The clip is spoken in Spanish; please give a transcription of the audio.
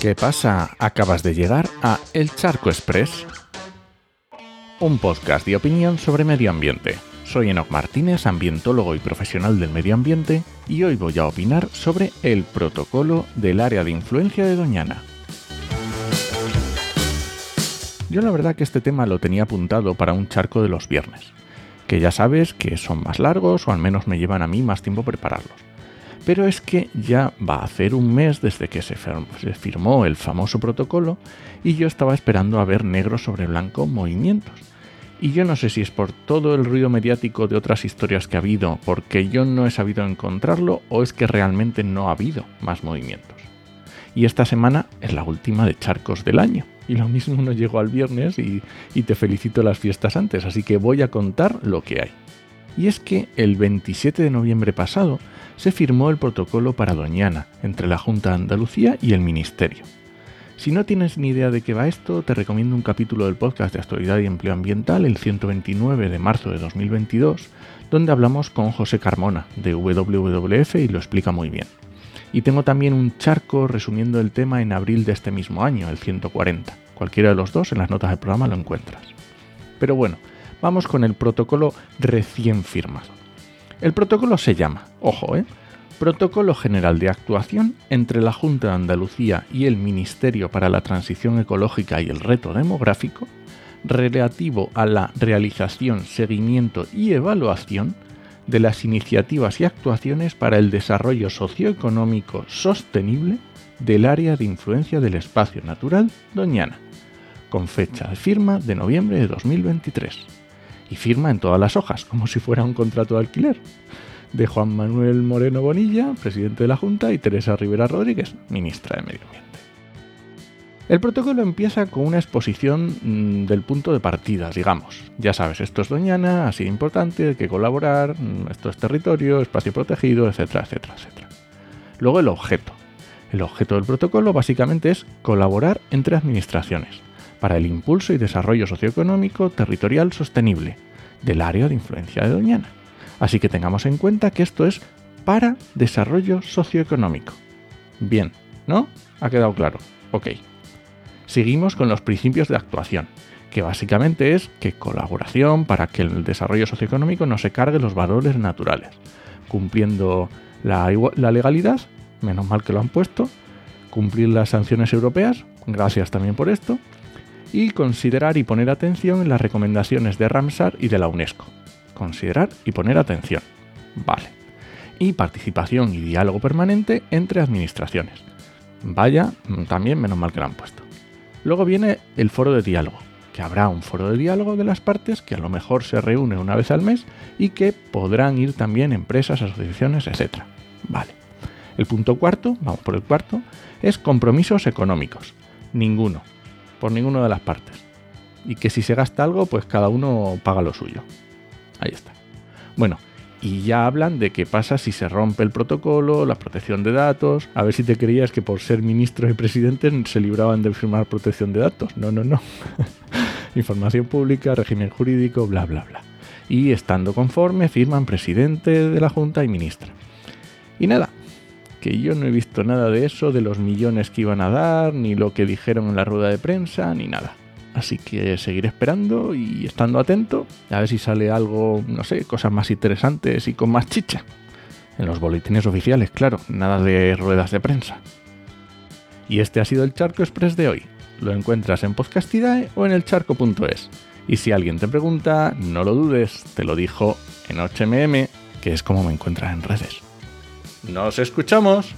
¿Qué pasa? Acabas de llegar a El Charco Express, un podcast de opinión sobre medio ambiente. Soy Enoc Martínez, ambientólogo y profesional del medio ambiente, y hoy voy a opinar sobre el protocolo del área de influencia de Doñana. Yo la verdad que este tema lo tenía apuntado para un charco de los viernes, que ya sabes que son más largos o al menos me llevan a mí más tiempo prepararlos. Pero es que ya va a hacer un mes desde que se firmó el famoso protocolo y yo estaba esperando a ver negro sobre blanco movimientos. Y yo no sé si es por todo el ruido mediático de otras historias que ha habido, porque yo no he sabido encontrarlo, o es que realmente no ha habido más movimientos. Y esta semana es la última de charcos del año y lo mismo no llegó al viernes y, te felicito las fiestas antes, así que voy a contar lo que hay. Y es que el 27 de noviembre pasado se firmó el protocolo para Doñana entre la Junta de Andalucía y el Ministerio. Si no tienes ni idea de qué va esto, te recomiendo un capítulo del podcast de Actualidad y Empleo Ambiental, el 129 de marzo de 2022, donde hablamos con José Carmona de WWF y lo explica muy bien. Y tengo también un charco resumiendo el tema en abril de este mismo año, el 140. Cualquiera de los dos en las notas del programa lo encuentras. Pero bueno, vamos con el protocolo recién firmado. El protocolo se llama, ojo, ¿eh? Protocolo General de Actuación entre la Junta de Andalucía y el Ministerio para la Transición Ecológica y el Reto Demográfico, relativo a la realización, seguimiento y evaluación de las iniciativas y actuaciones para el desarrollo socioeconómico sostenible del área de influencia del espacio natural Doñana, con fecha de firma de noviembre de 2023. Y firma en todas las hojas, como si fuera un contrato de alquiler, de Juan Manuel Moreno Bonilla, presidente de la Junta, y Teresa Rivera Rodríguez, ministra de Medio Ambiente. El protocolo empieza con una exposición mm, del punto de partida, digamos. Ya sabes, esto es Doñana, ha sido importante, hay que colaborar, mm, esto es territorio, espacio protegido, etcétera, etcétera, etcétera. Luego el objeto. El objeto del protocolo básicamente es colaborar entre administraciones para el impulso y desarrollo socioeconómico territorial sostenible del área de influencia de Doñana. Así que tengamos en cuenta que esto es para desarrollo socioeconómico. Bien, ¿no? ¿Ha quedado claro? Ok seguimos con los principios de actuación, que básicamente es que colaboración para que el desarrollo socioeconómico no se cargue los valores naturales, cumpliendo la, legalidad, menos mal que lo han puesto, cumplir las sanciones europeas, gracias también por esto, y considerar y poner atención en las recomendaciones de Ramsar y de la UNESCO. Considerar y poner atención. Vale. Y participación y diálogo permanente entre administraciones. Vaya, también menos mal que lo han puesto. Luego viene el foro de diálogo, que habrá un foro de diálogo de las partes que a lo mejor se reúne una vez al mes y que podrán ir también empresas, asociaciones, etc. Vale. El punto cuarto, vamos por el cuarto, es compromisos económicos. Ninguno, por ninguna de las partes. Y que si se gasta algo, pues cada uno paga lo suyo. Ahí está. Bueno, y ya hablan de qué pasa si se rompe el protocolo, la protección de datos. A ver si te creías que por ser ministros y presidentes se libraban de firmar protección de datos. No, no, no. Información pública, régimen jurídico, bla, bla, bla. Y estando conforme, firman presidente de la Junta y ministra. Y nada, que yo no he visto nada de eso, de los millones que iban a dar, ni lo que dijeron en la rueda de prensa, ni nada. Así que seguiré esperando y estando atento a ver si sale algo, no sé, cosas más interesantes y con más chicha. En los boletines oficiales, claro, nada de ruedas de prensa. Y este ha sido el Charco Express de hoy. Lo encuentras en Podcastidae o en elcharco.es. Y si alguien te pregunta, no lo dudes, te lo dijo en HMM, que es como me encuentras en redes. ¡Nos escuchamos!